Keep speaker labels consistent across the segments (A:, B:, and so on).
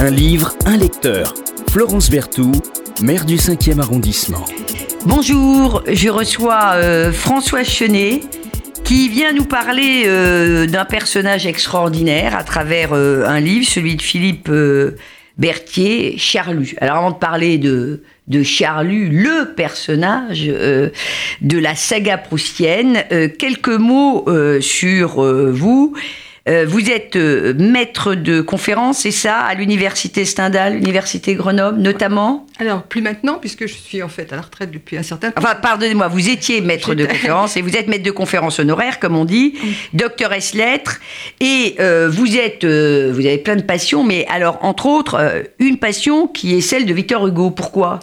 A: Un livre, un lecteur. Florence Berthoud, maire du 5e arrondissement.
B: Bonjour, je reçois euh, François Chenet qui vient nous parler euh, d'un personnage extraordinaire à travers euh, un livre, celui de Philippe Berthier, Charlu. Alors avant de parler de, Charlu, le personnage de la saga proustienne, quelques mots sur vous. Euh, vous êtes euh, maître de conférence, c'est ça, à l'université Stendhal, l'université Grenoble notamment
C: Alors, plus maintenant, puisque je suis en fait à la retraite depuis un certain temps.
B: Enfin, pardonnez-moi, vous étiez maître de
C: J'étais-
B: conférence et vous êtes maître de conférence honoraire, comme on dit, docteur S. Lettres, et euh, vous êtes, vous avez plein de passions, mais alors entre autres une passion qui est celle de Victor Hugo. Pourquoi?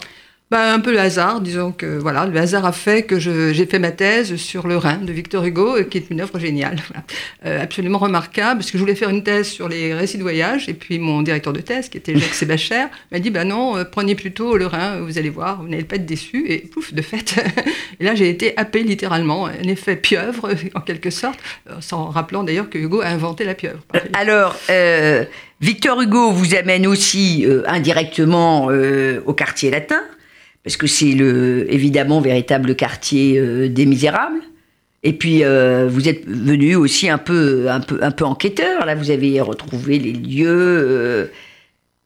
C: Bah, un peu le hasard, disons que voilà, le hasard a fait que j'ai fait ma thèse sur le Rhin de Victor Hugo, euh, qui est une œuvre géniale, voilà. Euh, absolument remarquable, parce que je voulais faire une thèse sur les récits de voyage, et puis mon directeur de thèse, qui était Jacques Sébacher, m'a dit bah non, euh, prenez plutôt le Rhin, vous allez voir, vous n'allez pas être déçus, et pouf, de fait, et là j'ai été happé littéralement, un effet pieuvre en quelque sorte, sans rappelant d'ailleurs que Hugo a inventé la pieuvre.
B: Alors, euh, Victor Hugo vous amène aussi euh, indirectement euh, au quartier latin, parce que c'est le évidemment véritable quartier euh, des Misérables. Et puis euh, vous êtes venu aussi un peu, un peu, un peu enquêteur. Là, vous avez retrouvé les lieux. euh,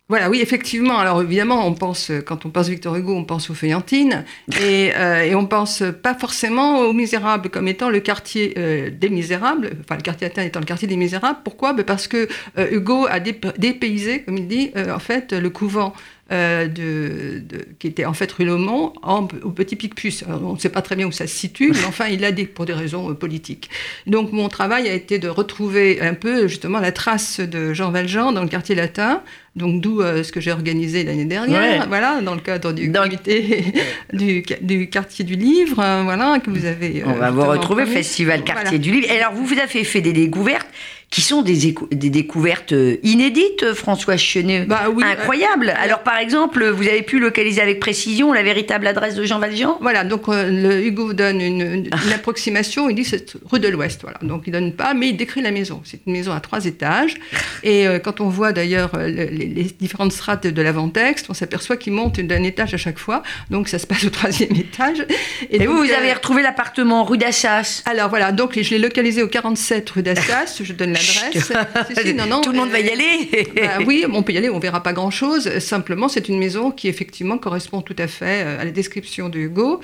C: Voilà, oui, effectivement. Alors évidemment, on pense quand on pense Victor Hugo, on pense aux Feuillantines et, euh, et on pense pas forcément aux Misérables comme étant le quartier euh, des Misérables, enfin le quartier latin étant le quartier des Misérables. Pourquoi? Ben, Parce que euh, Hugo a dé- dépaysé, comme il dit, en fait, le couvent. Euh, de, de- qui était en fait rue Lomont, en- au Petit Picpus. On ne sait pas très bien où ça se situe, mais enfin, il l'a dit pour des raisons euh, politiques. Donc, mon travail a été de retrouver un peu justement la trace de Jean Valjean dans le quartier latin, donc d'où euh, ce que j'ai organisé l'année dernière,
B: Ouais.
C: voilà, dans le cadre du
B: Dans le-
C: comité du, du quartier du livre, euh, voilà, que vous avez.
B: on va vous retrouver. Festival Quartier
C: Voilà.
B: du Livre. Et alors, vous vous avez fait des découvertes qui sont des, écou- des découvertes euh, inédites, euh, François Chenet.
C: Bah oui,
B: Incroyable.
C: euh,
B: alors, par exemple, vous avez pu localiser avec précision la véritable adresse de Jean Valjean?
C: Voilà, donc euh, le Hugo donne une, une- une approximation, il dit c'est rue de l'Ouest, voilà. Donc il donne pas, mais il décrit la maison. C'est une maison à trois étages. Et euh, quand on voit d'ailleurs le- les, les différentes strates de l'avant-texte, on s'aperçoit qu'il monte d'un étage à chaque fois. Donc ça se passe au troisième étage.
B: Et,
C: donc,
B: vous, vous avez retrouvé l'appartement rue d'Assas?
C: alors voilà, donc je l'ai localisé au 47 rue d'Assas, je donne l'adresse. Si, si, non, non,
B: Tout le monde va y
C: euh,
B: aller.
C: bah oui, on peut y aller, on verra pas grand-chose. Simplement, c'est une maison qui effectivement correspond tout à fait euh, à la description de Hugo.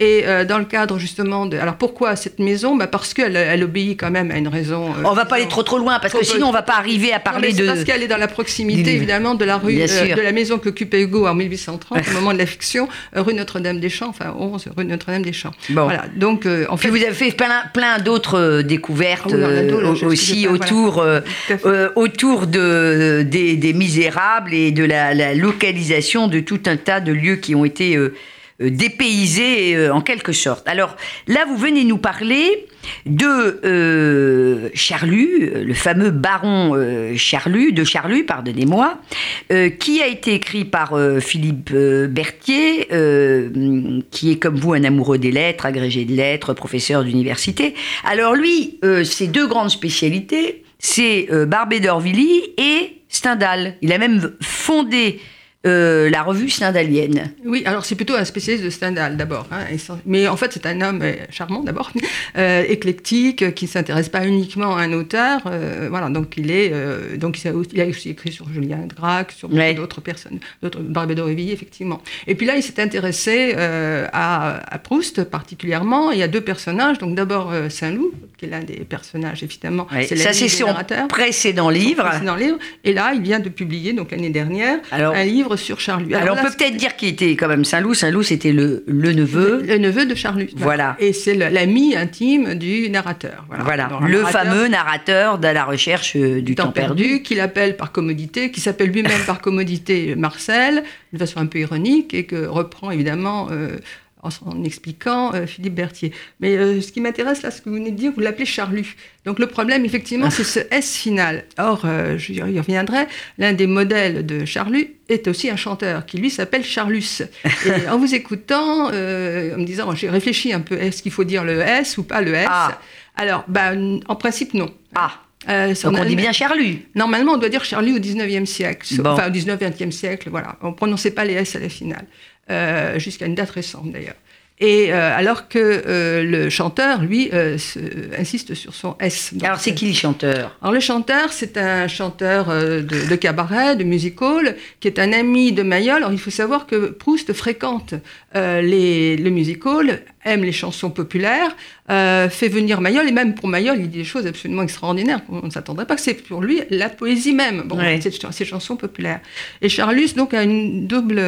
C: Et euh, dans le cadre justement de... Alors pourquoi cette maison? Bah Parce qu'elle elle obéit quand même à une raison...
B: on va pas aller trop trop loin parce que sinon on va pas arriver à
C: Non,
B: parler
C: c'est
B: de.
C: Parce qu'elle est dans la proximité, évidemment, de la rue, de la maison qu'occupait Hugo en 1830, au moment de la fiction, rue Notre-Dame-des-Champs, enfin 11 rue Notre-Dame-des-Champs.
B: Bon.
C: Voilà, donc en
B: Puis
C: fait...
B: vous avez fait plein, plein d'autres découvertes
C: Ah oui, on a
B: euh,
C: d'autres, là,
B: au- autour, euh, euh, autour de, des, des Misérables et de la, la localisation de tout un tas de lieux qui ont été euh, dépaysés en quelque sorte. Alors là, vous venez nous parler de euh, Charlu, le fameux baron euh, de Charlu, pardonnez-moi, euh, qui a été écrit par euh, Philippe Berthier, qui est comme vous un amoureux des lettres, agrégé de lettres, professeur d'université. Alors lui, ses deux grandes spécialités, c'est Barbé d'Orvilly et Stendhal. Il a même fondé euh, la revue stendhalienne.
C: Oui, alors c'est plutôt un spécialiste de Stendhal d'abord. hein, mais en fait, c'est un homme euh, charmant d'abord, euh, éclectique, qui ne s'intéresse pas uniquement à un auteur. euh, voilà, donc il est, donc il a, aussi, écrit sur Julien Gracq, sur
B: Ouais.
C: d'autres personnes, d'autres Barbé d'Aurevilly, effectivement. Et puis là, il s'est intéressé à, à Proust particulièrement. Il y a deux personnages. Donc d'abord Saint-Loup, qui est l'un des personnages évidemment.
B: Ouais, ça, c'est son précédent livre.
C: Le livre. Et là, il vient de publier, donc l'année dernière,
B: Alors-
C: un livre sur Charlu.
B: Alors,
C: là,
B: on peut peut-être dire qu'il était quand même Saint-Loup. Saint-Loup, c'était le, le neveu.
C: Le neveu de Charlus.
B: Voilà.
C: Et c'est l'ami intime du narrateur. Voilà,
B: le
C: narrateur
B: fameux narrateur de la recherche euh, du
C: du
B: temps, perdu.
C: qu'il appelle par commodité, qui s'appelle lui-même par commodité Marcel, de façon un peu ironique, et que reprend évidemment euh, en, en expliquant euh, Philippe Berthier. Mais euh, ce qui m'intéresse là, ce que vous venez de dire, vous l'appelez Charlu. Donc le problème, effectivement, c'est ce S final. Or, euh, je y reviendrai, l'un des modèles de Charlu est aussi un chanteur qui lui s'appelle Charlus. Et en vous écoutant, euh, en me disant, j'ai réfléchi un peu, est-ce qu'il faut dire le S ou pas le S
B: Ah.
C: Alors, bah, en principe, non.
B: Ah, Euh, Donc on dit bien Charlu.
C: Normalement, on doit dire Charlu au 19e siècle. Enfin, au 19e siècle, voilà. On ne prononçait pas les S à la finale. Euh, jusqu'à une date récente d'ailleurs. Et euh, alors que euh, le chanteur, lui, euh, insiste sur son S.
B: alors c'est qui le chanteur?
C: Alors le chanteur, c'est un chanteur de, de, cabaret, de musical, qui est un ami de Mayol. Alors il faut savoir que Proust fréquente les, le musical aime les chansons populaires, euh, fait venir Mayol, et même pour Mayol, il dit des choses absolument extraordinaires. On ne s'attendrait pas que c'est pour lui la poésie même, bon, ces, chansons populaires. Et Charlus, donc, a une double.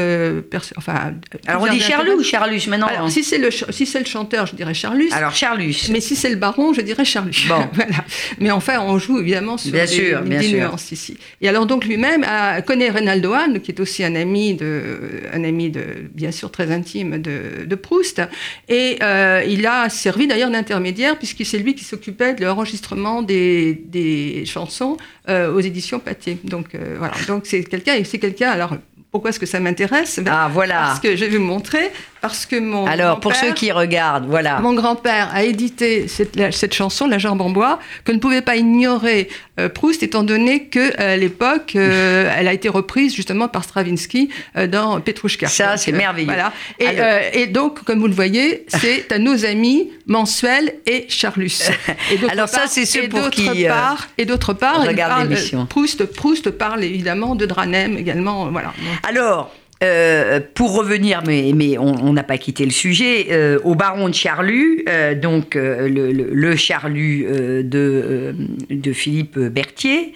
C: Enfin,
B: Alors on dit Charlus ou Charlus maintenant
C: Alors, si c'est le, si le chanteur, je dirais Charlus.
B: Alors Charlus.
C: Mais si c'est le baron, je dirais Charlus. Bon. voilà. Mais enfin, on joue évidemment sur
B: bien des, sûr, bien sûr.
C: nuances ici. Et alors, donc, lui-même connaît Reynaldo Hahn, qui est aussi un ami, de, un ami de, bien sûr très intime de, de Proust. Et euh, il a servi d'ailleurs d'intermédiaire, puisque c'est lui qui s'occupait de l'enregistrement des, des, chansons euh, aux éditions Pathé. Donc euh, voilà, donc c'est quelqu'un, et c'est quelqu'un, alors pourquoi est-ce que ça m'intéresse?
B: Ah voilà.
C: Parce que je vais vous montrer. Parce que mon
B: Alors pour ceux qui regardent, voilà.
C: Mon grand-père a édité cette, cette, chanson, La Jambe en bois, que ne pouvait pas ignorer euh, Proust, étant donné que à l'époque, euh, elle a été reprise justement par Stravinsky euh, dans Petrouchka.
B: Ça, c'est merveilleux.
C: Voilà. Et, et, donc, comme vous le voyez, c'est à nos amis Mensuel et Charlus.
B: Et Alors ça, c'est ceux pour qui
C: part, et d'autre part,
B: parle,
C: Proust, Proust parle évidemment de Dranem également. Voilà.
B: Alors, euh, pour revenir, mais, mais on n'a pas quitté le sujet, euh, au baron de Charlus, euh, donc le, le, Charlus de, de Philippe Berthier,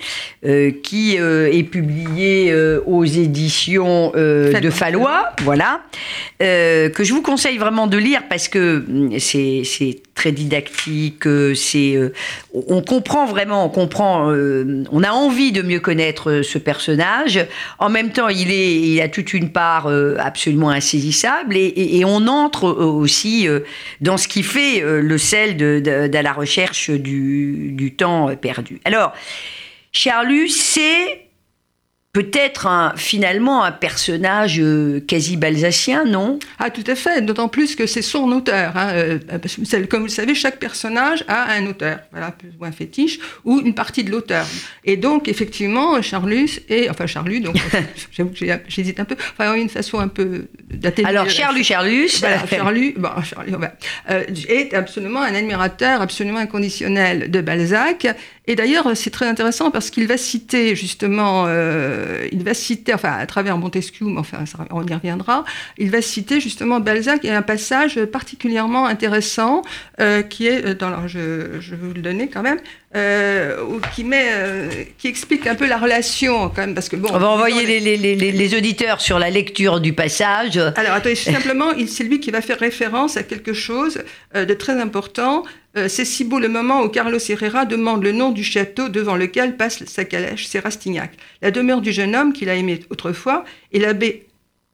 B: qui est publié aux éditions de Fallois, voilà, que je vous conseille vraiment de lire parce que hum, c'est très didactique, c'est on comprend vraiment, on comprend, on a envie de mieux connaître ce personnage. En même temps, il est, il a toute une part euh, absolument insaisissable et, on entre euh, aussi euh, dans ce qui fait le sel de, la recherche du, du temps perdu. Alors, Charlus, c'est peut-être un, finalement un personnage euh, quasi balsacien, non?
C: Ah, tout à fait, d'autant plus que c'est son auteur. Hein, euh, comme vous le savez, chaque personnage a un auteur, voilà, plus ou un fétiche, ou une partie de l'auteur. Et donc, effectivement, Charlus, et, enfin Charlus, donc j'hésite un peu, enfin, une façon un peu.
B: Alors, Charlus, Charlus.
C: Voilà, Charlus, bon, Charlus euh, est absolument un admirateur absolument inconditionnel de Balzac. Et d'ailleurs, c'est très intéressant parce qu'il va citer justement euh, il va citer, enfin à travers Montesquieu, mais enfin on y reviendra, il va citer justement Balzac et un passage particulièrement intéressant euh, qui est, euh, dans, je, vais vous le donner quand même, qui, met, qui explique un peu la relation quand même, parce que bon.
B: On va envoyer les, les, les, les, auditeurs sur la lecture du passage.
C: Alors attendez, simplement, c'est lui qui va faire référence à quelque chose de très important. c'est si beau le moment où Carlos Herrera demande le nom du château devant lequel passe sa calèche, c'est Rastignac. La demeure du jeune homme qu'il a aimé autrefois, et l'abbé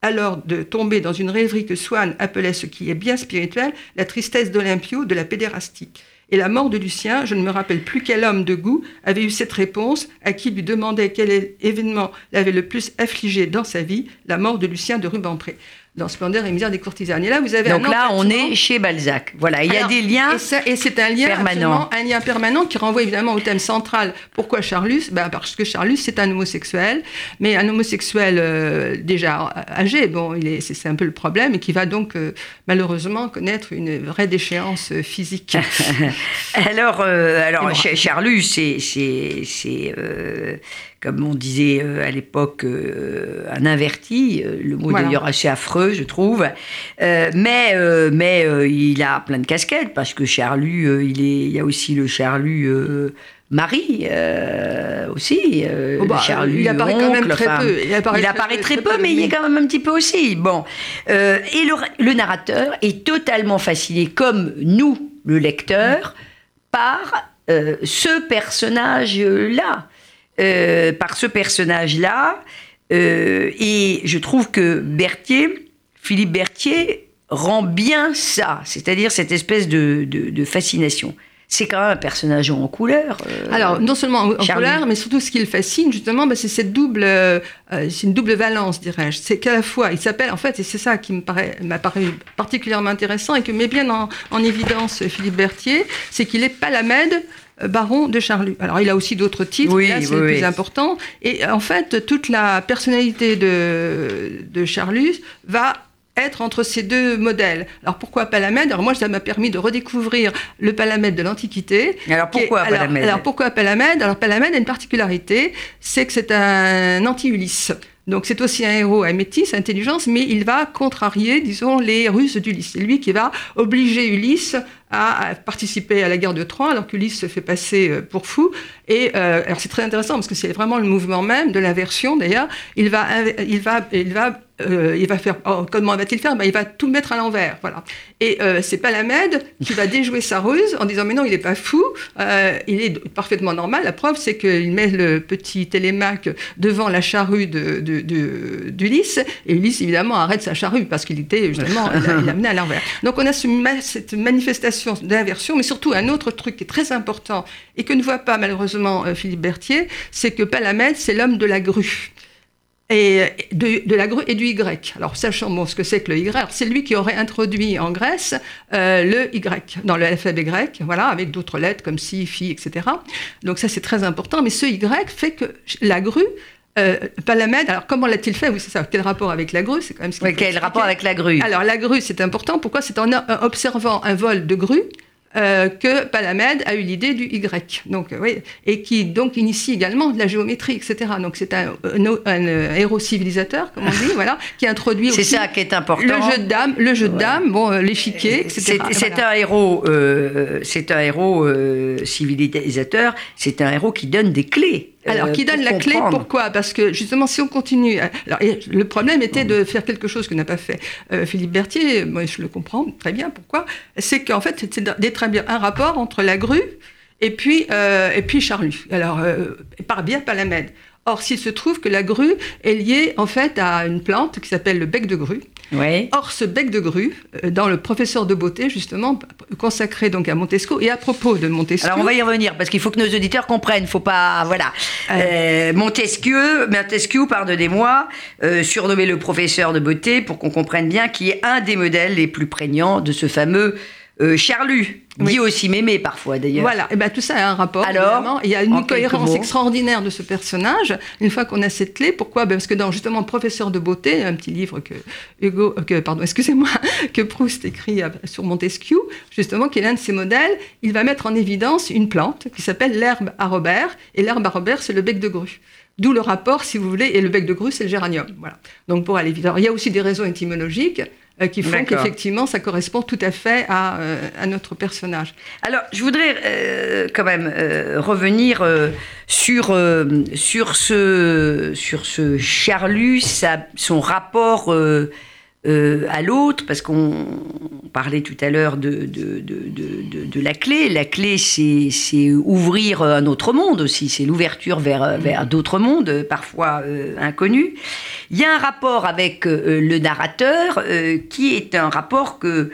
C: alors de tomber dans une rêverie que Swann appelait ce qui est bien spirituel, la tristesse d'Olympio de la pédérastie. Et la mort de Lucien, je ne me rappelle plus quel homme de goût avait eu cette réponse, à qui lui demandait quel événement l'avait le plus affligé dans sa vie, la mort de Lucien de Rubempré dans Splendeur et misère des courtisanes. Et là, vous avez
B: Donc là, on est chez Balzac. Voilà, il y a des liens
C: Et, c'est un lien permanent. un lien permanent qui renvoie évidemment au thème central. Pourquoi Charlus? Ben Parce que Charlus, c'est un homosexuel, mais un homosexuel euh, déjà âgé, bon, c'est un peu le problème, et qui va donc euh, malheureusement connaître une vraie déchéance euh, physique.
B: alors, alors Charlus, c'est comme on disait euh, à l'époque, euh, un inverti. Euh, le mot d'ailleurs assez affreux, je trouve. mais mais il a plein de casquettes parce que Charlu, il, est, il y a aussi le Charlu. Marie aussi,
C: oh bah, il apparaît quand même très peu.
B: Il apparaît, très, peu, mais il est quand même un petit peu aussi. Bon, et le, le, narrateur est totalement fasciné, comme nous, le lecteur, par ce personnage-là. Euh, par ce personnage-là. Euh, et je trouve que Berthier, Philippe Berthier, rend bien ça, c'est-à-dire cette espèce de, fascination c'est quand même un personnage en couleur.
C: Euh, Alors, non seulement en, couleur, mais surtout ce qui le fascine, justement, bah, c'est cette double, c'est une double valence, dirais-je. C'est qu'à la fois, il s'appelle, en fait, et c'est ça qui m'a paru particulièrement intéressant et que met bien en, en évidence Philippe Berthier, c'est qu'il est Palamède baron de Charlus. Alors, il a aussi d'autres titres,
B: Oui,
C: là, c'est
B: oui,
C: le
B: oui.
C: plus important. Et en fait, toute la personnalité de, de Charlus va être entre ces deux modèles. Alors pourquoi Palamède? Alors moi, ça m'a permis de redécouvrir le Palamède de l'Antiquité.
B: Alors
C: est-
B: pourquoi
C: alors-
B: Palamède?
C: alors, pourquoi Palamède? Alors Palamède a une particularité, c'est que c'est un anti-Ulysse. Donc c'est aussi un héros à métis, intelligence, mais il va contrarier, disons, les ruses d'Ulysse. C'est lui qui va obliger Ulysse à, participer à la guerre de Troie, alors qu'Ulysse se fait passer euh, pour fou. Et euh, alors c'est très intéressant parce que c'est vraiment le mouvement même de l'inversion. D'ailleurs, il va, il va, il va, euh, il va faire. oh, comment va-t-il faire? Ben, Il va tout mettre à l'envers, voilà. Et euh, c'est Palamède qui va déjouer sa ruse en disant mais non, il n'est pas fou, il est parfaitement normal. La preuve, c'est qu'il met le petit télémaque devant la charrue d'Ulysse, et Ulysse évidemment arrête sa charrue parce qu'il était justement, il a, il a mené à l'envers. Donc on a cette manifestation d'inversion, mais surtout un autre truc qui est très important et que ne voit pas malheureusement euh, Philippe Berthier, c'est que Palamède, c'est l'homme de la grue et de, la grue et du Y. Alors, sachant bon, ce que c'est que le Y, c'est lui qui aurait introduit en Grèce euh, le Y dans le alphabet grec, voilà, avec d'autres lettres comme si, fi, etc. Donc ça, c'est très important. Mais ce Y fait que la grue, euh, Palamède, alors comment l'a-t-il fait? Oui, c'est ça. Quel rapport avec la grue? C'est quand même ce
B: Quel
C: expliquer.
B: rapport avec la grue?
C: Alors, la grue, c'est important. Pourquoi? C'est en observant un vol de grue euh, que Palamède a eu l'idée du Y. Donc, euh, oui, et qui donc initie également de la géométrie, etc. Donc, c'est un, un, un, euh, héros civilisateur, comme on dit, voilà, qui introduit
B: C'est
C: aussi
B: ça qui est important.
C: le jeu de dames, le jeu de dames, bon, euh, l'échiquier, etc.
B: C'est
C: Voilà.
B: un héros, euh, c'est un héros euh, civilisateur. C'est un héros qui donne des clés.
C: Alors,
B: euh,
C: qui donne la clé. Pourquoi? Parce que justement, si on continue. Alors, le problème était de faire quelque chose que n'a pas fait euh, Philippe Berthier. Moi, je le comprends très bien. Pourquoi? C'est qu'en fait, c'est d'établir un rapport entre la grue et puis, euh, et puis Charlus. Alors, euh, par bien Palamède. Or, s'il se trouve que la grue est liée en fait à une plante qui s'appelle le bec de grue. Or, ce bec de grue, euh, dans le professeur de beauté, justement, consacré donc à Montesquieu, et à propos de Montesquieu.
B: Alors on va y revenir parce qu'il faut que nos auditeurs comprennent. Faut pas, voilà. Euh, Montesquieu, Montesquieu, pardonnez-moi, euh, surnommé le professeur de beauté pour qu'on comprenne bien, qui est un des modèles les plus prégnants de ce fameux euh, Charlu, dit aussi Mémé parfois d'ailleurs.
C: Voilà, et ben tout ça a un rapport.
B: Alors,
C: évidemment. il y a une cohérence extraordinaire de ce personnage. Une fois qu'on a cette clé, pourquoi? Ben Parce que dans justement Professeur de beauté, un petit livre que Hugo, euh, que pardon, excusez-moi, que Proust écrit euh, sur Montesquieu, justement, qui est l'un de ses modèles, il va mettre en évidence une plante qui s'appelle l'herbe à Robert, et l'herbe à Robert, c'est le bec de grue. D'où le rapport, si vous voulez, et le bec de grue, c'est le géranium. Voilà. Donc pour aller vite. Alors, il y a aussi des raisons étymologiques qui font qu'effectivement, ça correspond tout à fait à, euh, à notre personnage.
B: Alors, je voudrais euh, quand même euh, revenir euh, sur, euh, sur, ce, sur ce Charlus, sa- son rapport euh, euh, à l'autre, parce qu'on parlait tout à l'heure de, de, de, la clé. La clé, c'est ouvrir un autre monde aussi, c'est l'ouverture vers, vers d'autres mondes, euh, parfois euh, inconnus. Il y a un rapport avec euh, le narrateur euh, qui est un rapport que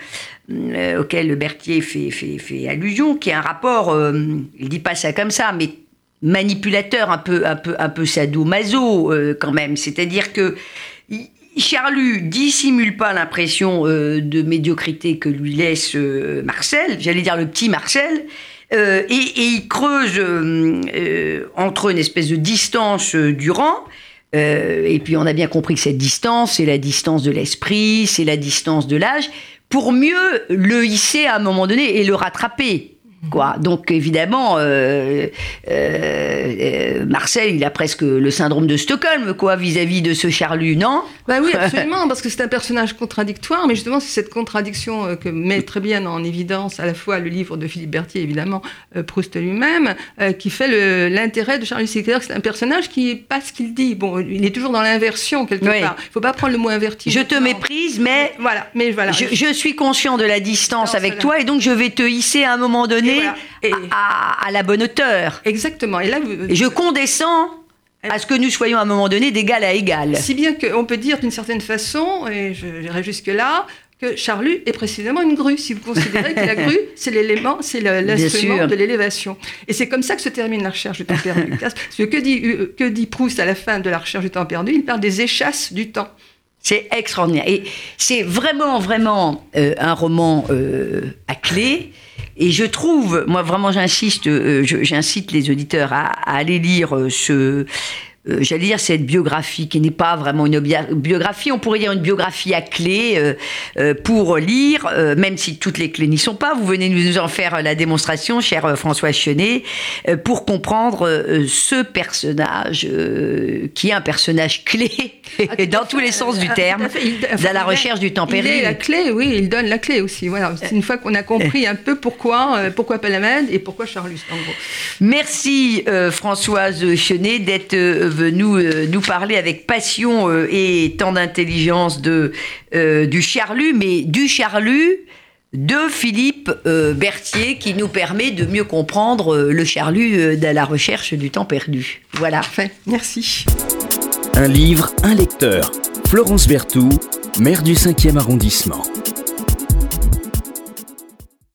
B: euh, auquel Berthier fait, fait, fait allusion, qui est un rapport, euh, il dit pas ça comme ça, mais manipulateur, un peu, un peu, un peu sadomaso euh, quand même. C'est-à-dire que Charlu dissimule pas l'impression euh, de médiocrité que lui laisse euh, Marcel, j'allais dire le petit Marcel, euh, et, et il creuse euh, euh, entre une espèce de distance euh, du rang. Et puis on a bien compris que cette distance, c'est la distance de l'esprit, c'est la distance de l'âge, pour mieux le hisser à un moment donné et le rattraper. Quoi. Donc évidemment, euh, euh, euh, Marcel, il a presque le syndrome de Stockholm, quoi, vis-à-vis de ce Charlu, non?
C: Bah oui, absolument, parce que c'est un personnage contradictoire, mais justement, c'est cette contradiction euh, que met très bien en évidence à la fois le livre de Philippe Berthier, évidemment, Proust lui-même, qui fait l'intérêt de Charles C'est-à-dire que c'est un personnage qui n'est pas ce qu'il dit. Bon, il est toujours dans l'inversion, quelque
B: Oui.
C: part. Il ne faut pas prendre le mot inverti.
B: Je te
C: Non.
B: méprise, mais
C: Voilà, mais voilà.
B: je, je suis conscient de la distance
C: Non,
B: avec
C: voilà.
B: toi et donc je vais te hisser à un moment donné
C: Et voilà. Et-
B: à, la bonne hauteur.
C: Exactement. Et là, vous-
B: je condescends à ce que nous soyons à un moment donné d'égal à égal.
C: Si bien qu'on peut dire d'une certaine façon, et je- j'irai jusque-là, que Charlu est précisément une grue, si vous considérez que la grue, c'est l'élément, c'est l'instrument de l'élévation. Et c'est comme ça que se termine la recherche du temps perdu. Parce que que dit, euh, que dit Proust à la fin de la recherche du temps perdu? Il parle des échasses du temps.
B: C'est extraordinaire. Et c'est vraiment, vraiment euh, un roman euh, à clé Et je trouve, moi vraiment j'insiste, euh, j'incite les auditeurs à, à aller lire euh, ce, euh, j'allais dire cette biographie qui n'est pas vraiment une biographie, on pourrait dire une biographie à clé euh, euh, pour lire, même si toutes les clés n'y sont pas. Vous venez nous en faire la démonstration, cher François Chenet, pour comprendre ce personnage qui est un personnage clé
C: Ah,
B: dans tous
C: fait.
B: les sens du
C: Ah,
B: terme,
C: à
B: la recherche du temps
C: Il est la clé, oui, il donne la clé aussi. Voilà, c'est une fois qu'on a compris un peu pourquoi, pourquoi Palamède et pourquoi Charlus, en gros.
B: Merci Françoise Chenet d'être euh, euh, nous parler avec passion euh, et tant d'intelligence de euh, du Charlu, mais du Charlu de Philippe euh, Berthier qui nous permet de mieux comprendre euh, le Charlu euh, de la recherche du temps perdu. Voilà.
C: Parfait, merci.
A: Un livre, un lecteur. Florence Berthoud, maire du 5e arrondissement.